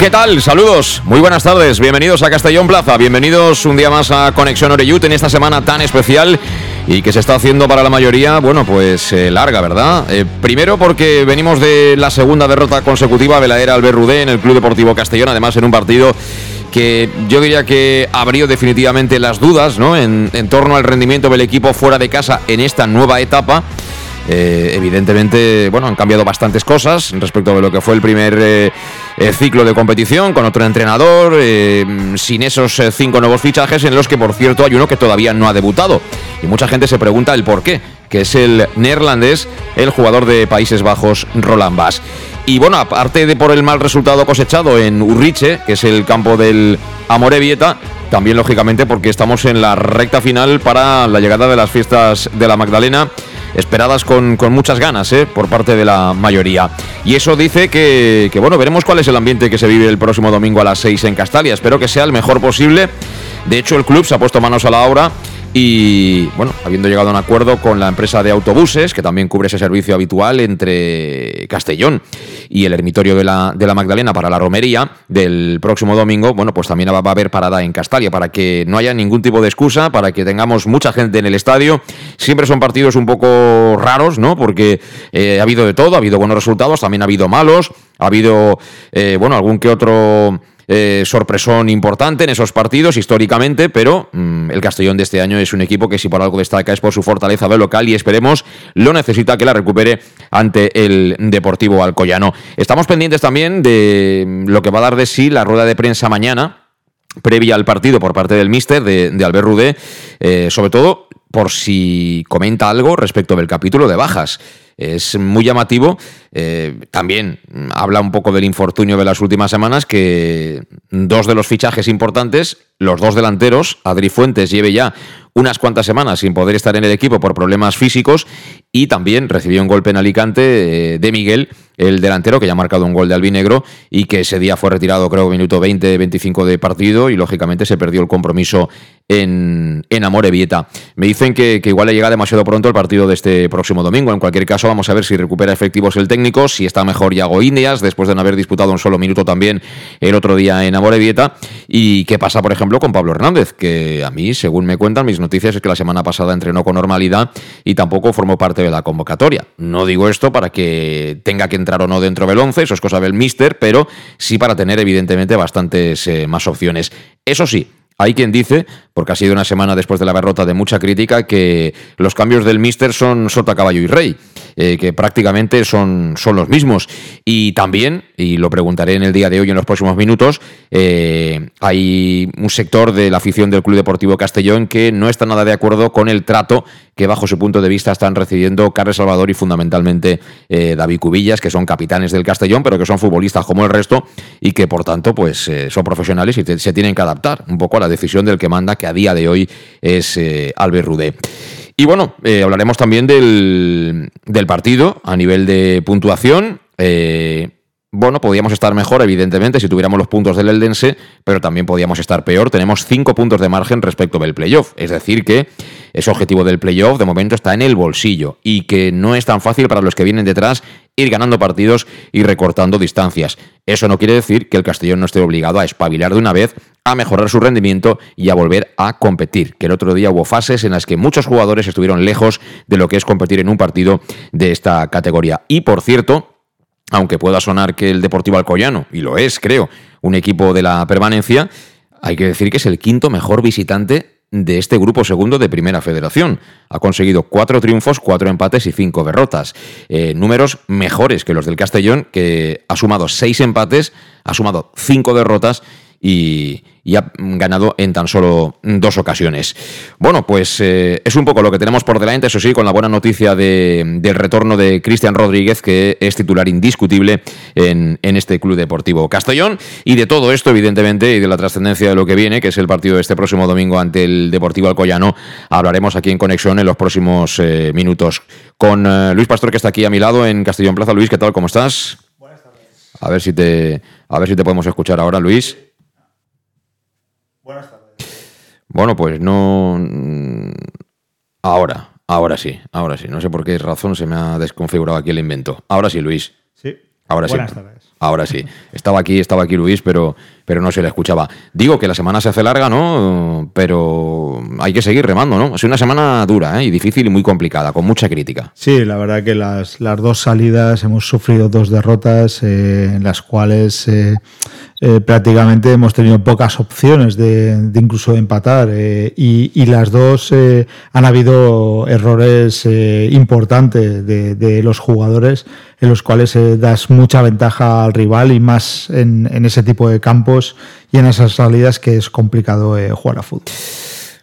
¿Qué tal? Saludos, muy buenas tardes, bienvenidos a Castellón Plaza, bienvenidos un día más a Conexión Oreyut en esta semana tan especial y que se está haciendo para la mayoría, bueno, pues eh, larga, ¿verdad? Eh, primero porque venimos de la segunda derrota consecutiva de la era Albert Rudé en el Club Deportivo Castellón, además en un partido que yo diría que abrió definitivamente las dudas ¿no? en, torno al rendimiento del equipo fuera de casa en esta nueva etapa. Eh, evidentemente, bueno, han cambiado bastantes cosas respecto de lo que fue el primer eh, eh, ciclo de competición con otro entrenador, sin esos cinco nuevos fichajes en los que, por cierto, hay uno que todavía no ha debutado. Y mucha gente se pregunta el por qué, que es el neerlandés, el jugador de Países Bajos, Roland Bass. Y bueno, aparte de por el mal resultado cosechado en Urriche, que es el campo del Amorebieta, también lógicamente porque estamos en la recta final para la llegada de las fiestas de la Magdalena esperadas con, muchas ganas ¿eh? por parte de la mayoría. Y eso dice que, que, bueno, veremos cuál es el ambiente que se vive el próximo domingo a las 6 en Castalia. Espero que sea el mejor posible. De hecho, el club se ha puesto manos a la obra y bueno, habiendo llegado a un acuerdo con la empresa de autobuses, que también cubre ese servicio habitual entre Castellón y el ermitorio de la, de la Magdalena para la romería del próximo domingo, bueno, pues también va, a haber parada en Castalia para que no haya ningún tipo de excusa, para que tengamos mucha gente en el estadio. Siempre son partidos un poco raros, ¿no? Porque eh, ha habido de todo, ha habido buenos resultados, también ha habido malos, ha habido, eh, bueno, algún que otro eh, sorpresón importante en esos partidos históricamente, pero mm, el Castellón de este año es un equipo que si por algo destaca es por su fortaleza de local y esperemos lo necesita que la recupere ante el Deportivo Alcoyano. Estamos pendientes también de mm, lo que va a dar de sí la rueda de prensa mañana previa al partido por parte del míster de, Albert Rudé, eh, sobre todo por si comenta algo respecto del capítulo de bajas es muy llamativo. Eh, también habla un poco del infortunio de las últimas semanas, que dos de los fichajes importantes, los dos delanteros, Adri Fuentes lleve ya unas cuantas semanas sin poder estar en el equipo por problemas físicos y también recibió un golpe en Alicante eh, de Miguel, el delantero que ya ha marcado un gol de albinegro y que ese día fue retirado creo minuto 20-25 de partido y lógicamente se perdió el compromiso en, en Amorebieta. Me dicen que, igual le llega demasiado pronto el partido de este próximo domingo. En cualquier caso, vamos a ver si recupera efectivos el técnico, si está mejor Yago Indias, después de no haber disputado un solo minuto también el otro día en Amorebieta. Y qué pasa, por ejemplo, con Pablo Hernández, que a mí, según me cuentan mis noticias, es que la semana pasada entrenó con normalidad y tampoco formó parte de la convocatoria. No digo esto para que tenga que entrar o no dentro del 11, eso es cosa del míster, pero sí para tener evidentemente bastantes eh, más opciones. Eso sí, hay quien dice, porque ha sido una semana después de la derrota de mucha crítica, que los cambios del Mister son sota, caballo y rey, eh, que prácticamente son, son los mismos. Y también, y lo preguntaré en el día de hoy en los próximos minutos, eh, hay un sector de la afición del Club Deportivo Castellón que no está nada de acuerdo con el trato que bajo su punto de vista están recibiendo Carles Salvador y fundamentalmente eh, David Cubillas, que son capitanes del Castellón, pero que son futbolistas como el resto y que por tanto pues son profesionales y se tienen que adaptar un poco a la decisión del que manda, que a día de hoy es Albert Rudé. Y bueno, eh, hablaremos también del, del, partido a nivel de puntuación. Eh, bueno, podíamos estar mejor, evidentemente, si tuviéramos los puntos del Eldense, pero también podíamos estar peor. Tenemos cinco puntos de margen respecto del playoff. Es decir, que ese objetivo del playoff de momento está en el bolsillo y que no es tan fácil para los que vienen detrás ir ganando partidos y recortando distancias. Eso no quiere decir que el Castellón no esté obligado a espabilar de una vez, a mejorar su rendimiento y a volver a competir. Que el otro día hubo fases en las que muchos jugadores estuvieron lejos de lo que es competir en un partido de esta categoría. Y por cierto, aunque pueda sonar que el Deportivo Alcoyano, y lo es, creo, un equipo de la permanencia, hay que decir que es el quinto mejor visitante de este grupo segundo de Primera Federación. Ha conseguido cuatro triunfos, cuatro empates y cinco derrotas. Eh, números mejores que los del Castellón, que ha sumado seis empates, ha sumado cinco derrotas y, ha ganado en tan solo dos ocasiones. Bueno, pues eh, es un poco lo que tenemos por delante, eso sí, con la buena noticia del retorno de Cristian Rodríguez, que es titular indiscutible en, este Club Deportivo Castellón. Y de todo esto, evidentemente, y de la trascendencia de lo que viene, que es el partido de este próximo domingo ante el Deportivo Alcoyano, hablaremos aquí en Conexión en los próximos eh, minutos. Con eh, Luis Pastor, que está aquí a mi lado en Castellón Plaza. Luis, ¿qué tal? ¿Cómo estás? Buenas tardes. A ver si te, a ver si te podemos escuchar ahora, Luis. Buenas tardes. Bueno, pues no. Mm, ahora, ahora sí, ahora sí. No sé por qué razón se me ha desconfigurado aquí el invento. Ahora sí, Luis. Sí. Ahora Buenas Tardes. Ahora sí. Estaba aquí, estaba aquí Luis, pero, pero no se le escuchaba. Digo que la semana se hace larga, ¿no? Pero hay que seguir remando, ¿no? Es una semana dura ¿eh? y difícil y muy complicada, con mucha crítica. Sí, la verdad que las, las dos salidas hemos sufrido dos derrotas eh, en las cuales eh, eh, prácticamente hemos tenido pocas opciones de, incluso empatar eh, y, las dos eh, han habido errores importantes de, los jugadores en los cuales das mucha ventaja al rival y más en, en, ese tipo de campos y en esas salidas que es complicado jugar a fútbol.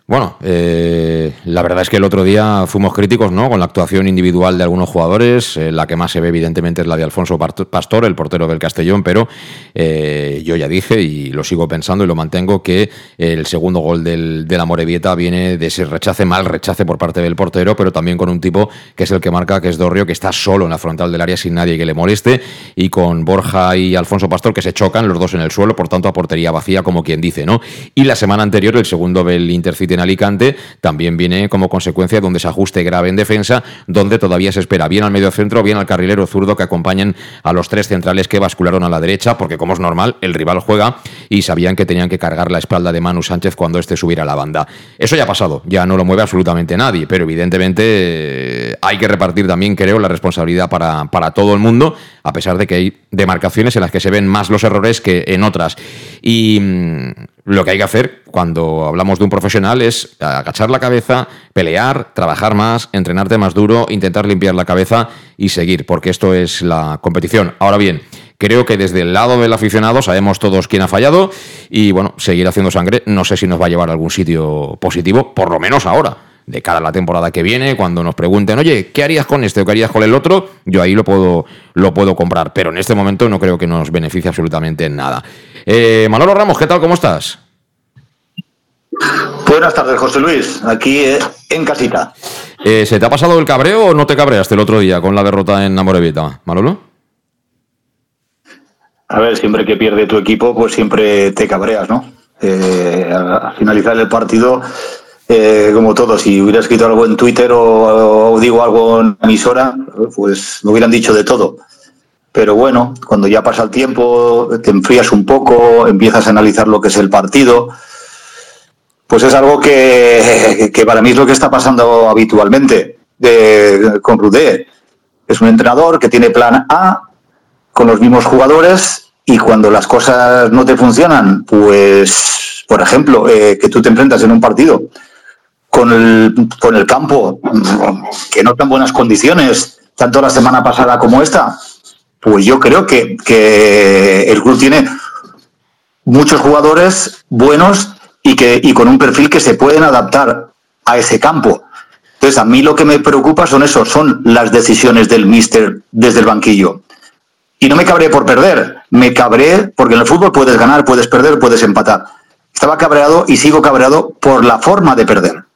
Bueno, eh, la verdad es que el otro día fuimos críticos ¿no? con la actuación individual de algunos jugadores. Eh, la que más se ve, evidentemente, es la de Alfonso Pastor, el portero del Castellón, pero eh, yo ya dije y lo sigo pensando y lo mantengo que el segundo gol del, de la Morevieta viene de ese rechace, mal rechace por parte del portero, pero también con un tipo que es el que marca, que es Dorrio, que está solo en la frontal del área sin nadie que le moleste, y con Borja y Alfonso Pastor que se chocan los dos en el suelo, por tanto a portería vacía, como quien dice, ¿no? Y la semana anterior, el segundo del Intercity en Alicante, también viene como consecuencia de un desajuste grave en defensa, donde todavía se espera bien al medio centro, bien al carrilero zurdo que acompañen a los tres centrales que bascularon a la derecha, porque como es normal, el rival juega y sabían que tenían que cargar la espalda de Manu Sánchez cuando este subiera a la banda. Eso ya ha pasado, ya no lo mueve absolutamente nadie, pero evidentemente eh, hay que repartir también, creo, la responsabilidad para, para todo el mundo, a pesar de que hay demarcaciones en las que se ven más los errores que en otras. Y mm, lo que hay que hacer cuando hablamos de un profesional es agachar la cabeza, pelear, trabajar más, entrenarte más duro, intentar limpiar la cabeza y seguir, porque esto es la competición. Ahora bien, creo que desde el lado del aficionado sabemos todos quién ha fallado y bueno, seguir haciendo sangre no sé si nos va a llevar a algún sitio positivo, por lo menos ahora de cara a la temporada que viene, cuando nos pregunten, oye, ¿qué harías con este o qué harías con el otro? Yo ahí lo puedo, lo puedo comprar, pero en este momento no creo que nos beneficie absolutamente nada. Eh, Manolo Ramos, ¿qué tal? ¿Cómo estás? Buenas tardes, José Luis, aquí eh, en casita. Eh, ¿Se te ha pasado el cabreo o no te cabreaste el otro día con la derrota en Amorevita, Manolo? A ver, siempre que pierde tu equipo, pues siempre te cabreas, ¿no? al finalizar el partido eh, como todo, si hubiera escrito algo en Twitter o, digo algo en la emisora, pues me hubieran dicho de todo. Pero bueno, cuando ya pasa el tiempo, te enfrías un poco, empiezas a analizar lo que es el partido, pues es algo que, para mí es lo que está pasando habitualmente de, con Rudé. Es un entrenador que tiene plan A con los mismos jugadores y cuando las cosas no te funcionan, pues, por ejemplo, eh, que tú te enfrentas en un partido con el, con el campo, que no tan buenas condiciones, tanto la semana pasada como esta, pues yo creo que, que el club tiene muchos jugadores buenos y, que, y con un perfil que se pueden adaptar a ese campo. Entonces, a mí lo que me preocupa son eso, son las decisiones del míster desde el banquillo. Y no me cabré por perder, me cabré porque en el fútbol puedes ganar, puedes perder, puedes empatar. Estaba cabreado y sigo cabreado por la forma de perder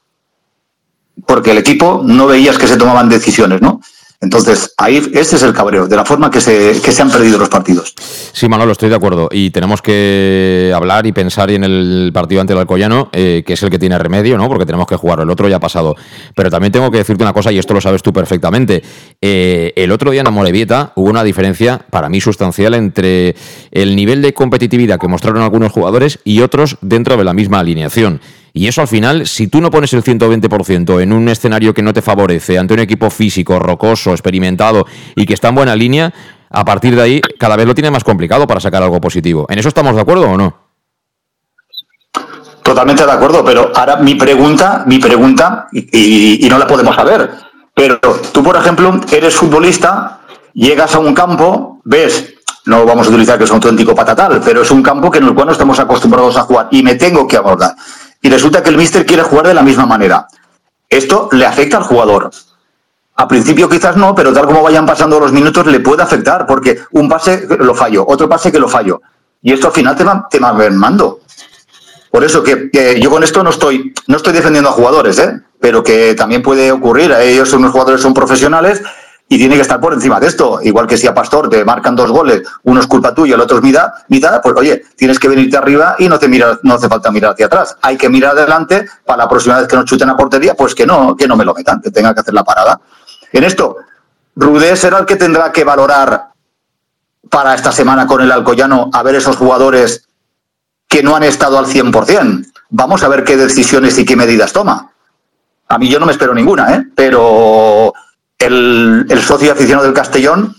porque el equipo no veías que se tomaban decisiones, ¿no? Entonces, ahí ese es el cabreo, de la forma que se, que se han perdido los partidos. Sí, Manolo, estoy de acuerdo. Y tenemos que hablar y pensar en el partido ante el Alcoyano, eh, que es el que tiene remedio, ¿no? Porque tenemos que jugarlo. El otro ya ha pasado. Pero también tengo que decirte una cosa, y esto lo sabes tú perfectamente. Eh, el otro día en Amorebieta hubo una diferencia, para mí sustancial, entre el nivel de competitividad que mostraron algunos jugadores y otros dentro de la misma alineación. Y eso al final, si tú no pones el 120% en un escenario que no te favorece, ante un equipo físico, rocoso, experimentado y que está en buena línea, a partir de ahí cada vez lo tiene más complicado para sacar algo positivo. ¿En eso estamos de acuerdo o no? totalmente de acuerdo, pero ahora mi pregunta, mi pregunta, y, no la podemos saber, pero tú, por ejemplo, eres futbolista, llegas a un campo, ves no vamos a utilizar que es un auténtico patatal, pero es un campo que en el cual no estamos acostumbrados a jugar y me tengo que abordar. Y resulta que el míster quiere jugar de la misma manera. Esto le afecta al jugador. A principio quizás no, pero tal como vayan pasando los minutos le puede afectar, porque un pase lo fallo, otro pase que lo fallo. Y esto al final te va, te va mando. Por eso que, yo con esto no estoy, no estoy defendiendo a jugadores, ¿eh? pero que también puede ocurrir. Ellos son unos jugadores, son profesionales y tiene que estar por encima de esto. Igual que si a Pastor te marcan dos goles, uno es culpa tuya, el otro es mitad, mitad, pues oye, tienes que venirte arriba y no te mira, no hace falta mirar hacia atrás. Hay que mirar adelante para la próxima vez que nos chuten a portería, pues que no, que no me lo metan, que tenga que hacer la parada. En esto, Rudé será el que tendrá que valorar para esta semana con el Alcoyano a ver esos jugadores que no han estado al 100%. Vamos a ver qué decisiones y qué medidas toma. A mí yo no me espero ninguna, ¿eh? pero el, socio aficionado del Castellón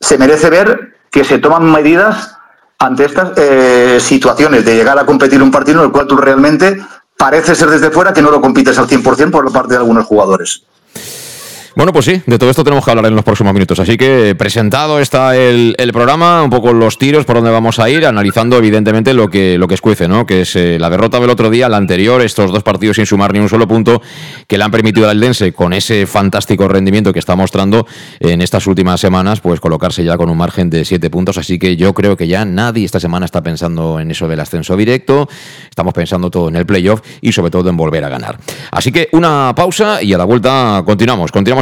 se merece ver que se toman medidas ante estas eh, situaciones de llegar a competir un partido en el cual tú realmente parece ser desde fuera que no lo compites al 100% por parte de algunos jugadores. Bueno, pues sí, de todo esto tenemos que hablar en los próximos minutos. Así que presentado está el, programa, un poco los tiros por donde vamos a ir, analizando evidentemente lo que, lo que escuece, ¿no? Que es eh, la derrota del otro día, la anterior, estos dos partidos sin sumar ni un solo punto, que le han permitido al Dense, con ese fantástico rendimiento que está mostrando en estas últimas semanas, pues colocarse ya con un margen de siete puntos. Así que yo creo que ya nadie esta semana está pensando en eso del ascenso directo. Estamos pensando todo en el playoff y sobre todo en volver a ganar. Así que una pausa y a la vuelta continuamos. Continuamos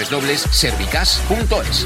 www.servicas.es.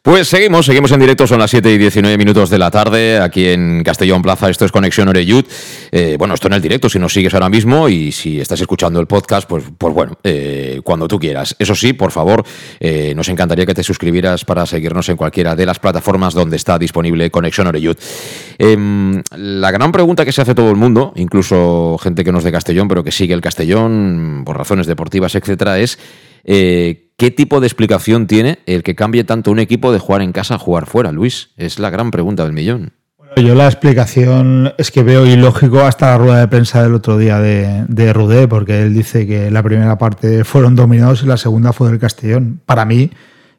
Pues seguimos, seguimos en directo, son las 7 y 19 minutos de la tarde, aquí en Castellón Plaza, esto es Conexión Oreyud. Eh, bueno, esto en el directo, si nos sigues ahora mismo y si estás escuchando el podcast, pues, pues bueno, eh, cuando tú quieras. Eso sí, por favor, eh, nos encantaría que te suscribieras para seguirnos en cualquiera de las plataformas donde está disponible Conexión Oreyud. Em, la gran pregunta que se hace todo el mundo, incluso gente que no es de Castellón, pero que sigue el Castellón por razones deportivas, etcétera, es Eh, ¿Qué tipo de explicación tiene el que cambie tanto un equipo de jugar en casa a jugar fuera, Luis? Es la gran pregunta del millón. Yo la explicación es que veo ilógico hasta la rueda de prensa del otro día de, de Rudé, porque él dice que la primera parte fueron dominados y la segunda fue del Castellón. Para mí,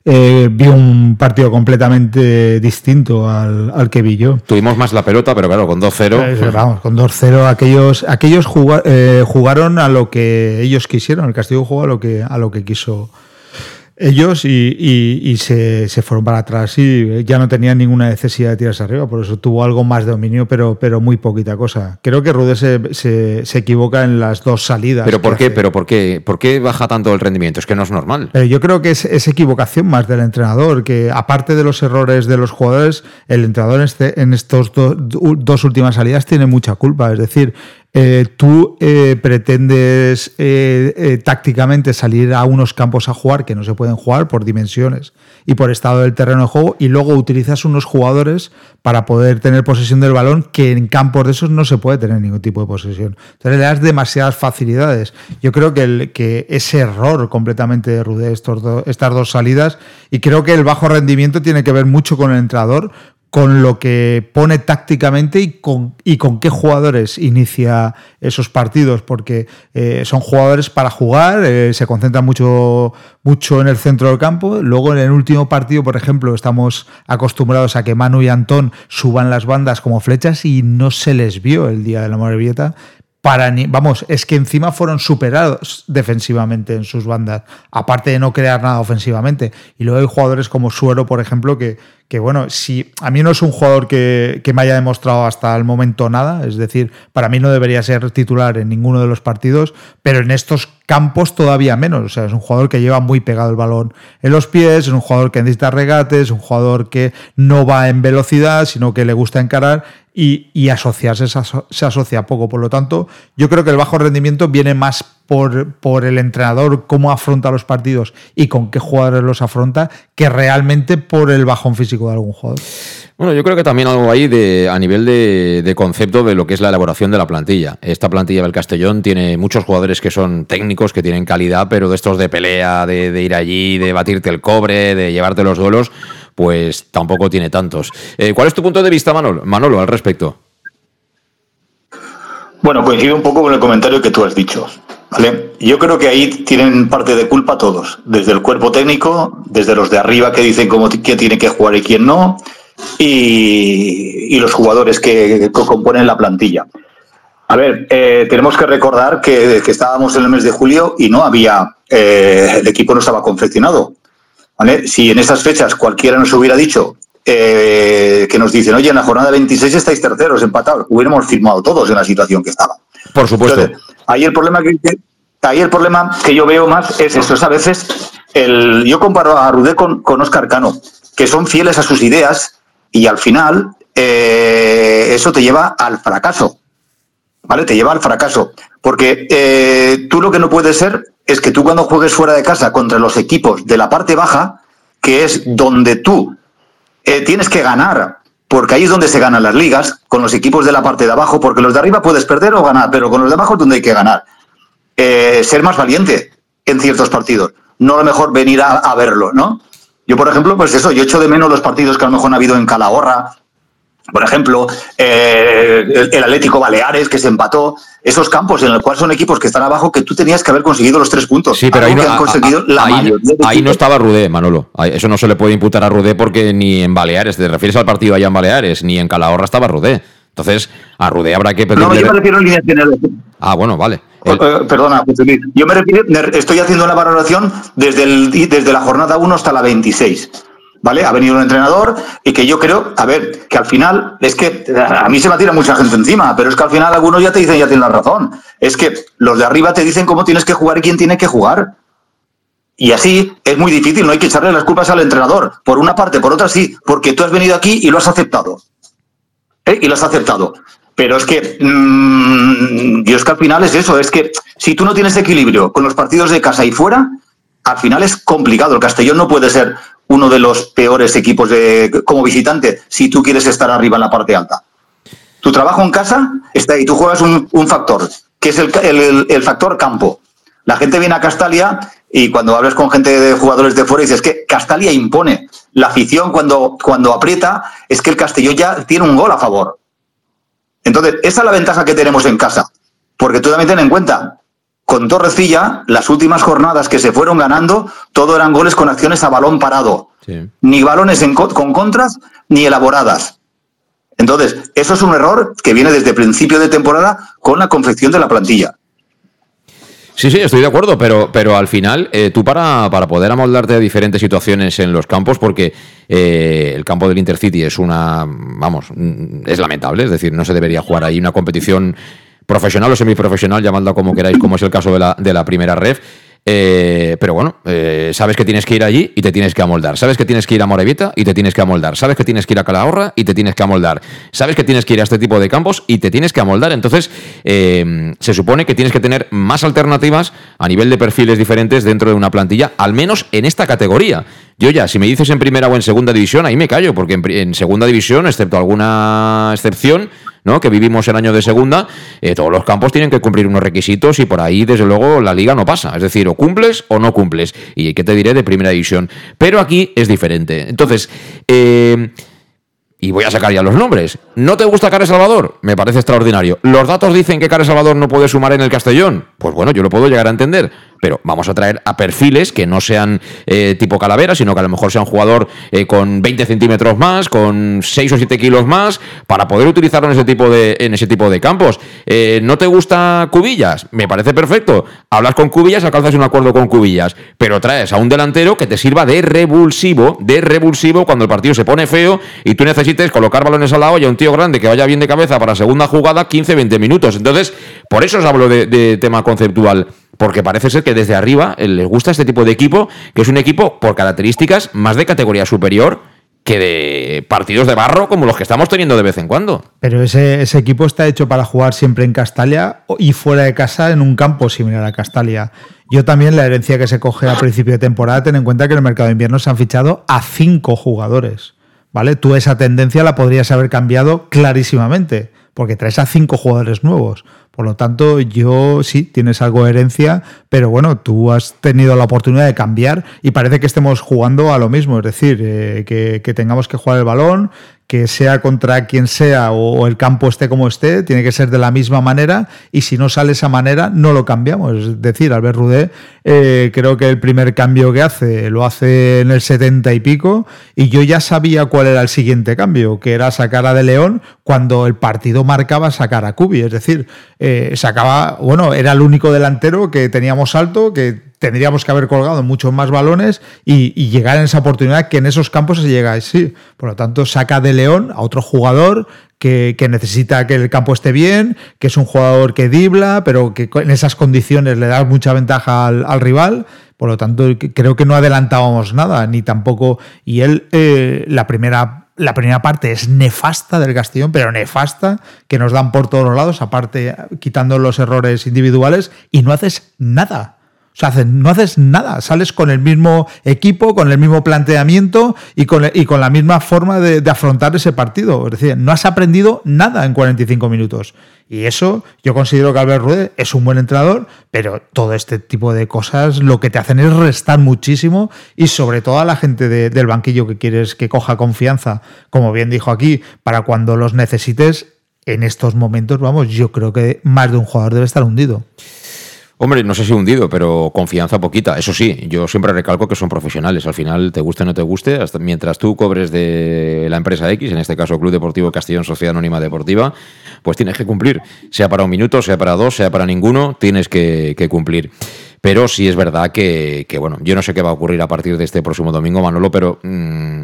eh, vi un partido completamente distinto al, que vi yo. Tuvimos más la pelota, pero claro, con 2-0. Eh, vamos, con 2-0 aquellos, aquellos eh, jugaron a lo que ellos quisieron. El Castillo jugó a lo que, a lo que quiso ellos y, se, fueron para atrás y ya no tenían ninguna necesidad de tirarse arriba, por eso tuvo algo más de dominio, pero, pero muy poquita cosa. Creo que Rude se, se, equivoca en las dos salidas. ¿Pero por qué? ¿Pero por qué? ¿Por qué baja tanto el rendimiento? Es que no es normal. Pero yo creo que es, equivocación más del entrenador, que aparte de los errores de los jugadores, el entrenador en, este, en estos dos últimas salidas tiene mucha culpa. Es decir, eh, tú eh, pretendes eh, tácticamente salir a unos campos a jugar que no se pueden jugar por dimensiones y por estado del terreno de juego y luego utilizas unos jugadores para poder tener posesión del balón que en campos de esos no se puede tener ningún tipo de posesión. Entonces le das demasiadas facilidades. Yo creo que, ese error completamente de estos estas dos salidas y creo que el bajo rendimiento tiene que ver mucho con el entrenador con lo que pone tácticamente y con, y con qué jugadores inicia esos partidos, porque eh, son jugadores para jugar, eh, se concentran mucho, mucho en el centro del campo. Luego en el último partido, por ejemplo, estamos acostumbrados a que Manu y Antón suban las bandas como flechas y no se les vio el día de la Morevieta para ni, vamos, es que encima fueron superados defensivamente en sus bandas, aparte de no crear nada ofensivamente. Y luego hay jugadores como Suero, por ejemplo, que, que bueno, si a mí no es un jugador que, me haya demostrado hasta el momento nada, es decir, para mí no debería ser titular en ninguno de los partidos, pero en estos campos todavía menos. O sea, es un jugador que lleva muy pegado el balón en los pies, es un jugador que necesita regates, es un jugador que no va en velocidad, sino que le gusta encarar y, y asociarse se asocia poco. Por lo tanto, yo creo que el bajo rendimiento viene más por, por, el entrenador, cómo afronta los partidos y con qué jugadores los afronta, que realmente por el bajón físico de algún jugador. Bueno, yo creo que también algo ahí de, a nivel de, concepto de lo que es la elaboración de la plantilla. Esta plantilla del Castellón tiene muchos jugadores que son técnicos, que tienen calidad, pero de estos de pelea, de, ir allí, de batirte el cobre, de llevarte los duelos, pues tampoco tiene tantos. Eh, ¿Cuál es tu punto de vista, Manolo, Manolo al respecto? Bueno, coincido un poco con el comentario que tú has dicho. ¿Vale? Yo creo que ahí tienen parte de culpa todos, desde el cuerpo técnico, desde los de arriba que dicen cómo, quién tiene que jugar y quién no, y, los jugadores que, componen la plantilla. A ver, eh, tenemos que recordar que, estábamos en el mes de julio y no había, eh, el equipo no estaba confeccionado. ¿vale? Si en esas fechas cualquiera nos hubiera dicho eh, que nos dicen, oye, en la jornada 26 estáis terceros, empatados, hubiéramos firmado todos en la situación que estaba. Por supuesto. ahí el problema que, ahí el problema que yo veo más es esto, es a veces el, yo comparo a Rudé con, con Oscar Cano, que son fieles a sus ideas y al final eh, eso te lleva al fracaso. ¿Vale? Te lleva al fracaso. Porque eh, tú lo que no puedes ser es que tú cuando juegues fuera de casa contra los equipos de la parte baja, que es donde tú eh, tienes que ganar, porque ahí es donde se ganan las ligas, con los equipos de la parte de abajo, porque los de arriba puedes perder o ganar, pero con los de abajo es donde hay que ganar. Eh, ser más valiente en ciertos partidos, no a lo mejor venir a, verlo, ¿no? Yo, por ejemplo, pues eso, yo echo de menos los partidos que a lo mejor han habido en Calahorra, por ejemplo, eh, el, Atlético Baleares que se empató, esos campos en los cuales son equipos que están abajo que tú tenías que haber conseguido los tres puntos. Sí, pero ahí no, ahí, no estaba Rudé, Manolo. Eso no se le puede imputar a Rudé porque ni en Baleares, te refieres al partido allá en Baleares, ni en Calahorra estaba Rudé. Entonces, a Rudé habrá que pedirle... No, yo me refiero en líneas generales. Ah, bueno, vale. Eh, perdona, yo me refiero, estoy haciendo una valoración desde, el, desde la jornada 1 hasta la 26. ¿Vale? Ha venido un entrenador y que yo creo, a ver, que al final, es que a mí se me tira mucha gente encima, pero es que al final algunos ya te dicen, ya tienen la razón. Es que los de arriba te dicen cómo tienes que jugar y quién tiene que jugar. Y así es muy difícil, no hay que echarle las culpas al entrenador. Por una parte, por otra sí, porque tú has venido aquí y lo has aceptado. ¿Eh? Y lo has aceptado. Pero es que, mmm, es que al final es eso, es que si tú no tienes equilibrio con los partidos de casa y fuera, al final es complicado. El Castellón no puede ser uno de los peores equipos de, como visitante si tú quieres estar arriba en la parte alta. Tu trabajo en casa está ahí, tú juegas un, factor, que es el, factor campo. La gente viene a Castalia y cuando hablas con gente de jugadores de fuera dices que Castalia impone. La afición cuando, cuando aprieta es que el Castellón ya tiene un gol a favor. Entonces, esa es la ventaja que tenemos en casa. Porque tú también ten en cuenta, con Torrecilla, las últimas jornadas que se fueron ganando, todo eran goles con acciones a balón parado. Ni balones con contras, ni elaboradas. Entonces, eso es un error que viene desde principio de temporada con la confección de la plantilla. Sí, sí, estoy de acuerdo, pero, pero al final, eh, tú para, para, poder amoldarte a diferentes situaciones en los campos, porque eh, el campo del Intercity es una, vamos, es lamentable, es decir, no se debería jugar ahí una competición profesional o semiprofesional, llamadla como queráis, como es el caso de la, de la primera ref. Eh, pero bueno, eh, sabes que tienes que ir allí y te tienes que amoldar. Sabes que tienes que ir a Morevieta y te tienes que amoldar. Sabes que tienes que ir a Calahorra y te tienes que amoldar. Sabes que tienes que ir a este tipo de campos y te tienes que amoldar. Entonces, eh, se supone que tienes que tener más alternativas a nivel de perfiles diferentes dentro de una plantilla, al menos en esta categoría. Yo ya, si me dices en primera o en segunda división, ahí me callo, porque en segunda división, excepto alguna excepción, ¿no? que vivimos el año de segunda, eh, todos los campos tienen que cumplir unos requisitos y por ahí, desde luego, la liga no pasa. Es decir, o cumples o no cumples. Y qué te diré de primera división. Pero aquí es diferente. Entonces, eh, y voy a sacar ya los nombres. ¿No te gusta Care Salvador? Me parece extraordinario. ¿Los datos dicen que Care Salvador no puede sumar en el Castellón? Pues bueno, yo lo puedo llegar a entender pero vamos a traer a perfiles que no sean eh, tipo calavera, sino que a lo mejor sea un jugador eh, con 20 centímetros más, con 6 o 7 kilos más, para poder utilizarlo en ese tipo de, en ese tipo de campos. Eh, ¿No te gusta Cubillas? Me parece perfecto. Hablas con Cubillas, alcanzas un acuerdo con Cubillas, pero traes a un delantero que te sirva de revulsivo, de revulsivo cuando el partido se pone feo y tú necesites colocar balones al lado y a un tío grande que vaya bien de cabeza para segunda jugada 15-20 minutos. Entonces, por eso os hablo de tema conceptual porque parece ser que desde arriba eh, les gusta este tipo de equipo, que es un equipo por características más de categoría superior que de partidos de barro como los que estamos teniendo de vez en cuando. Pero ese, equipo está hecho para jugar siempre en Castalia y fuera de casa en un campo similar a Castalia. Yo también la herencia que se coge a principio de temporada, ten en cuenta que en el mercado de invierno se han fichado a cinco jugadores. ¿Vale? Tú esa tendencia la podrías haber cambiado clarísimamente, porque traes a cinco jugadores nuevos. Por lo tanto, yo sí, tienes algo de herencia, pero bueno, tú has tenido la oportunidad de cambiar y parece que estemos jugando a lo mismo, es decir, eh, que, tengamos que jugar el balón, que sea contra quien sea o, el campo esté como esté, tiene que ser de la misma manera y si no sale esa manera no lo cambiamos. Es decir, Albert Rudé eh, creo que el primer cambio que hace lo hace en el 70 y pico y yo ya sabía cuál era el siguiente cambio, que era sacar a De León cuando el partido marcaba sacar a Cubi. Es decir, eh, sacaba, bueno, era el único delantero que teníamos alto, que tendríamos que haber colgado muchos más balones y, llegar en esa oportunidad que en esos campos se llega así. Por lo tanto, saca de León a otro jugador que, necesita que el campo esté bien, que es un jugador que dibla, pero que en esas condiciones le da mucha ventaja al, rival. Por lo tanto, creo que no adelantábamos nada, ni tampoco. Y él, eh, la primera la primera parte es nefasta del Castellón, pero nefasta, que nos dan por todos los lados, aparte quitando los errores individuales, y no haces nada. O sea, no haces nada, sales con el mismo equipo, con el mismo planteamiento y con, la misma forma de, afrontar ese partido. Es decir, no has aprendido nada en 45 minutos. Y eso, yo considero que Albert Ruede es un buen entrenador, pero todo este tipo de cosas lo que te hacen es restar muchísimo y sobre todo a la gente del banquillo que quieres que coja confianza, como bien dijo aquí, para cuando los necesites, en estos momentos, vamos, yo creo que más de un jugador debe estar hundido. Hombre, no sé si hundido, pero confianza poquita. Eso sí, yo siempre recalco que son profesionales. Al final, te guste o no te guste, mientras tú cobres de la empresa X, en este caso Club Deportivo Castellón Sociedad Anónima Deportiva, pues tienes que cumplir. Sea para un minuto, sea para dos, sea para ninguno, tienes que, cumplir. Pero sí es verdad que, bueno, yo no sé qué va a ocurrir a partir de este próximo domingo, Manolo, pero... Mm,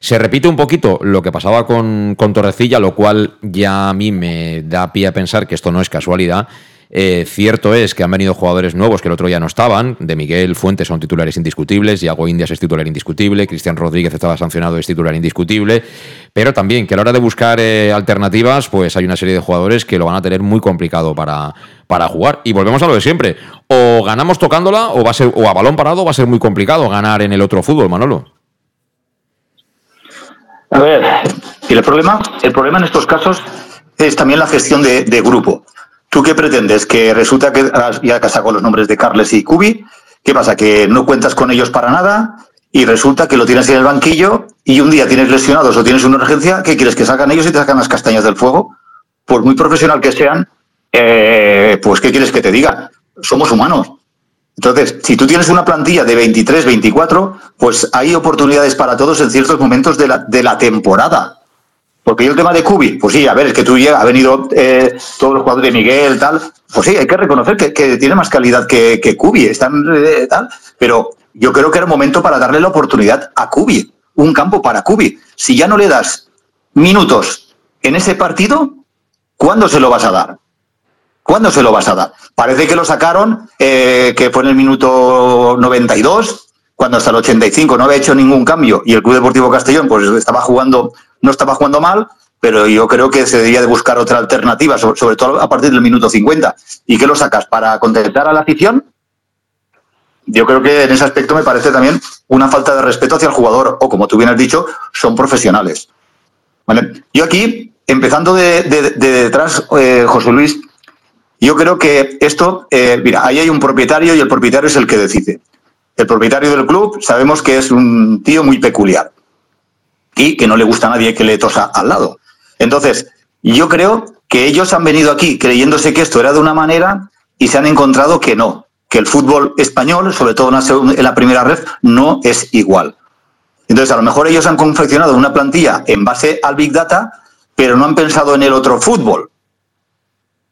se repite un poquito lo que pasaba con, con Torrecilla, lo cual ya a mí me da pie a pensar que esto no es casualidad eh, cierto es que han venido jugadores nuevos que el otro ya no estaban. De Miguel Fuentes son titulares indiscutibles. Yago Indias es titular indiscutible. Cristian Rodríguez estaba sancionado, es titular indiscutible. Pero también que a la hora de buscar eh, alternativas, pues hay una serie de jugadores que lo van a tener muy complicado para, para jugar. Y volvemos a lo de siempre. O ganamos tocándola o, va a ser, o a balón parado va a ser muy complicado ganar en el otro fútbol, Manolo. A ver, y el problema, el problema en estos casos es también la gestión de grupo ¿Tú qué pretendes? Que resulta que ya que sacado los nombres de Carles y Cubi, ¿qué pasa? Que no cuentas con ellos para nada y resulta que lo tienes en el banquillo y un día tienes lesionados o tienes una urgencia, ¿qué quieres? ¿Que sacan ellos y te sacan las castañas del fuego? Por muy profesional que sean, eh, pues ¿qué quieres que te diga? Somos humanos. Entonces, si tú tienes una plantilla de 23, 24, pues hay oportunidades para todos en ciertos momentos de la, de la temporada. Porque yo el tema de Cubi, pues sí, a ver, es que tú ya ha venido eh, todos los jugadores de Miguel, tal. Pues sí, hay que reconocer que, tiene más calidad que, Cubi, están eh, tal. Pero yo creo que era el momento para darle la oportunidad a Cubi, un campo para Cubi. Si ya no le das minutos en ese partido, ¿cuándo se lo vas a dar? ¿Cuándo se lo vas a dar? Parece que lo sacaron, eh, que fue en el minuto 92, cuando hasta el 85 no había hecho ningún cambio y el Club Deportivo Castellón pues estaba jugando no estaba jugando mal, pero yo creo que se debería de buscar otra alternativa, sobre, todo a partir del minuto 50. ¿Y qué lo sacas? ¿Para contentar a la afición? Yo creo que en ese aspecto me parece también una falta de respeto hacia el jugador, o como tú bien has dicho, son profesionales. Yo aquí, empezando de, detrás, eh, José Luis, yo creo que esto, eh, mira, ahí hay un propietario y el propietario es el que decide. El propietario del club sabemos que es un tío muy peculiar y que no le gusta a nadie que le tosa al lado. Entonces, yo creo que ellos han venido aquí creyéndose que esto era de una manera y se han encontrado que no, que el fútbol español, sobre todo en la primera red, no es igual. Entonces, a lo mejor ellos han confeccionado una plantilla en base al Big Data, pero no han pensado en el otro fútbol.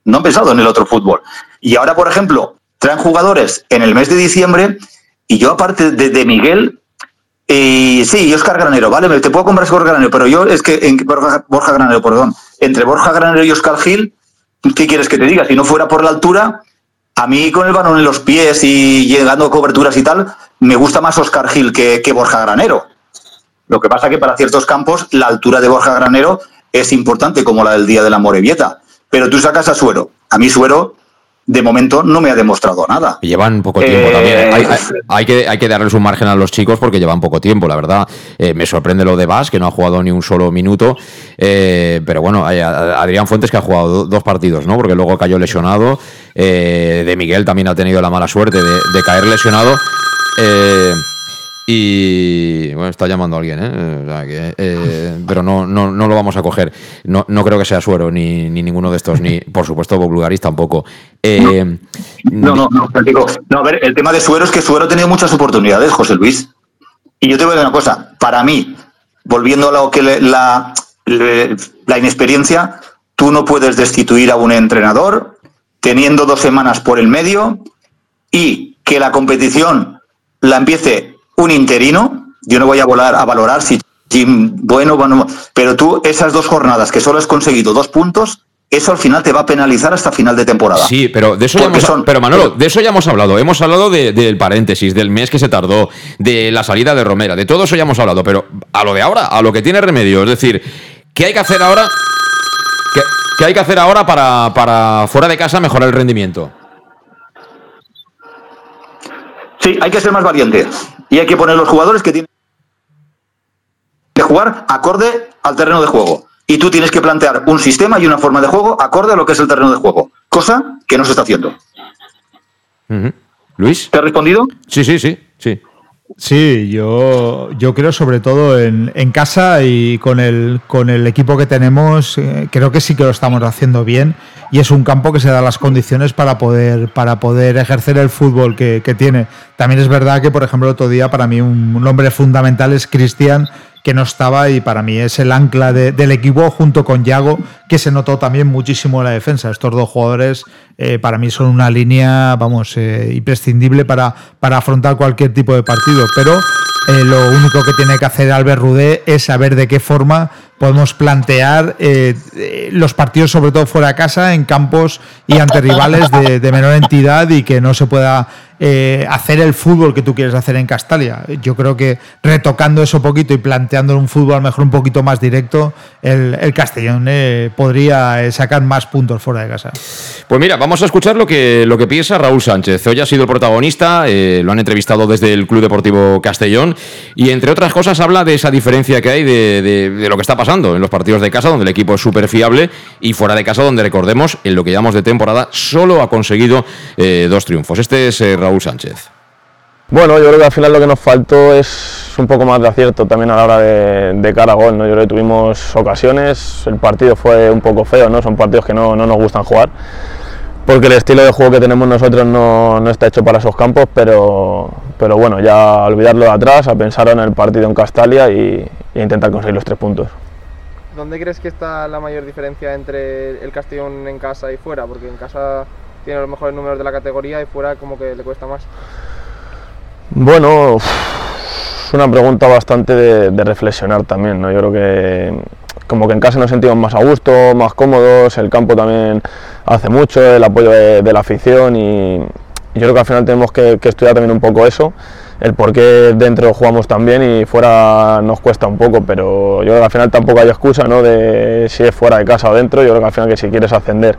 No han pensado en el otro fútbol. Y ahora, por ejemplo, traen jugadores en el mes de diciembre y yo, aparte de, de Miguel, y sí, Oscar Granero, vale, te puedo comprar Oscar Granero, pero yo es que en Borja, Granero, perdón, entre Borja Granero y Oscar Gil, ¿qué quieres que te diga? Si no fuera por la altura, a mí con el balón en los pies y llegando a coberturas y tal, me gusta más Oscar Gil que, Borja Granero. Lo que pasa que para ciertos campos la altura de Borja Granero es importante, como la del día de la Morevieta. Pero tú sacas a Suero. A mí Suero de momento no me ha demostrado nada. Llevan poco tiempo Eh, también. ¿eh? Hay, hay- hay que, hay que darles un margen a los chicos porque llevan poco tiempo, la verdad. Eh, me sorprende lo de Vas, que no ha jugado ni un solo minuto. Eh, pero bueno, Adrián Fuentes que ha jugado do- dos partidos, ¿no? Porque luego cayó lesionado. De Miguel también ha tenido la mala suerte de, de caer lesionado. Eh, y bueno, está llamando a alguien, ¿eh? O sea que, eh, pero no, no, no lo vamos a coger. No, no creo que sea Suero, ni, ni ninguno de estos, ni por supuesto Bob Lugaris tampoco. Eh, No, no, no, Francisco. No, a ver, el tema de Suero es que Suero ha tenido muchas oportunidades, José Luis. Y yo te voy a decir una cosa, para mí, volviendo a lo que le- la, le- la inexperiencia, tú no puedes destituir a un entrenador teniendo dos semanas por el medio y que la competición la empiece un interino. Yo no voy a volar a valorar si Jim bueno, bueno, pero tú esas dos jornadas que solo has conseguido dos puntos, eso al final te va a penalizar hasta final de temporada. Sí, pero de eso ya hemos, son- pero Manolo, de eso ya hemos hablado. Hemos hablado de- del paréntesis, del mes que se tardó, de la salida de Romera, de todo eso ya hemos hablado. Pero a lo de ahora, a lo que tiene remedio, es decir, ¿qué hay que hacer ahora? ¿Qué, qué hay que hacer ahora para, para fuera de casa mejorar el rendimiento? Sí, hay que ser más valiente. Y hay que poner los jugadores que tienen que jugar acorde al terreno de juego. Y tú tienes que plantear un sistema y una forma de juego acorde a lo que es el terreno de juego. Cosa que no se está haciendo. Luis. ¿Te ha respondido? Sí, sí, sí, sí. Sí, yo, yo creo sobre todo en, en casa y con el, con el equipo que tenemos, eh, creo que sí que lo estamos haciendo bien y es un campo que se da las condiciones para poder, para poder ejercer el fútbol que, que tiene. También es verdad que, por ejemplo, otro día para mí un, un hombre fundamental es Cristian, que no estaba y para mí es el ancla de- del equipo junto con Yago, que se notó también muchísimo en la defensa. Estos dos jugadores eh, para mí son una línea, vamos, eh, imprescindible para, para afrontar cualquier tipo de partido. Pero eh, lo único que tiene que hacer Albert Rudé es saber de qué forma podemos plantear los partidos, sobre todo fuera de casa, en campos y ante rivales de menor entidad y que no se pueda eh, hacer el fútbol que tú quieres hacer en Castalia. Yo creo que retocando eso poquito y planteando un fútbol mejor un poquito más directo, el, el Castellón eh, podría eh, sacar más puntos fuera de casa. Pues mira, vamos a escuchar lo que, lo que piensa Raúl Sánchez. Hoy ha sido el protagonista, lo han entrevistado desde el Club Deportivo Castellón y entre otras cosas habla de esa diferencia que hay de, de- lo que está pasando en los partidos de casa, donde el equipo es súper fiable y fuera de casa donde recordemos en lo que llamamos de temporada solo ha conseguido dos triunfos. Este es eh, Raúl Sánchez. Bueno, yo creo que al final lo que nos faltó es un poco más de acierto también a la hora de, cara a gol. ¿no? Yo creo que tuvimos ocasiones, el partido fue un poco feo, ¿no? son partidos que no, no nos gustan jugar porque el estilo de juego que tenemos nosotros no, no, está hecho para esos campos, pero, pero bueno, ya olvidarlo de atrás, a pensar en el partido en Castalia y, e intentar conseguir los tres puntos. ¿Dónde crees que está la mayor diferencia entre el Castellón en casa y fuera? Porque en casa tiene los mejores números de la categoría y fuera como que le cuesta más. Bueno, es una pregunta bastante de, reflexionar también, ¿no? Yo creo que como que en casa nos sentimos más a gusto, más cómodos, el campo también hace mucho, el apoyo de, la afición y, yo creo que al final tenemos que, estudiar también un poco eso, el por qué dentro jugamos tan bien y fuera nos cuesta un poco, pero yo creo que al final tampoco hay excusa ¿no? de si es fuera de casa o dentro, yo creo que al final que si quieres ascender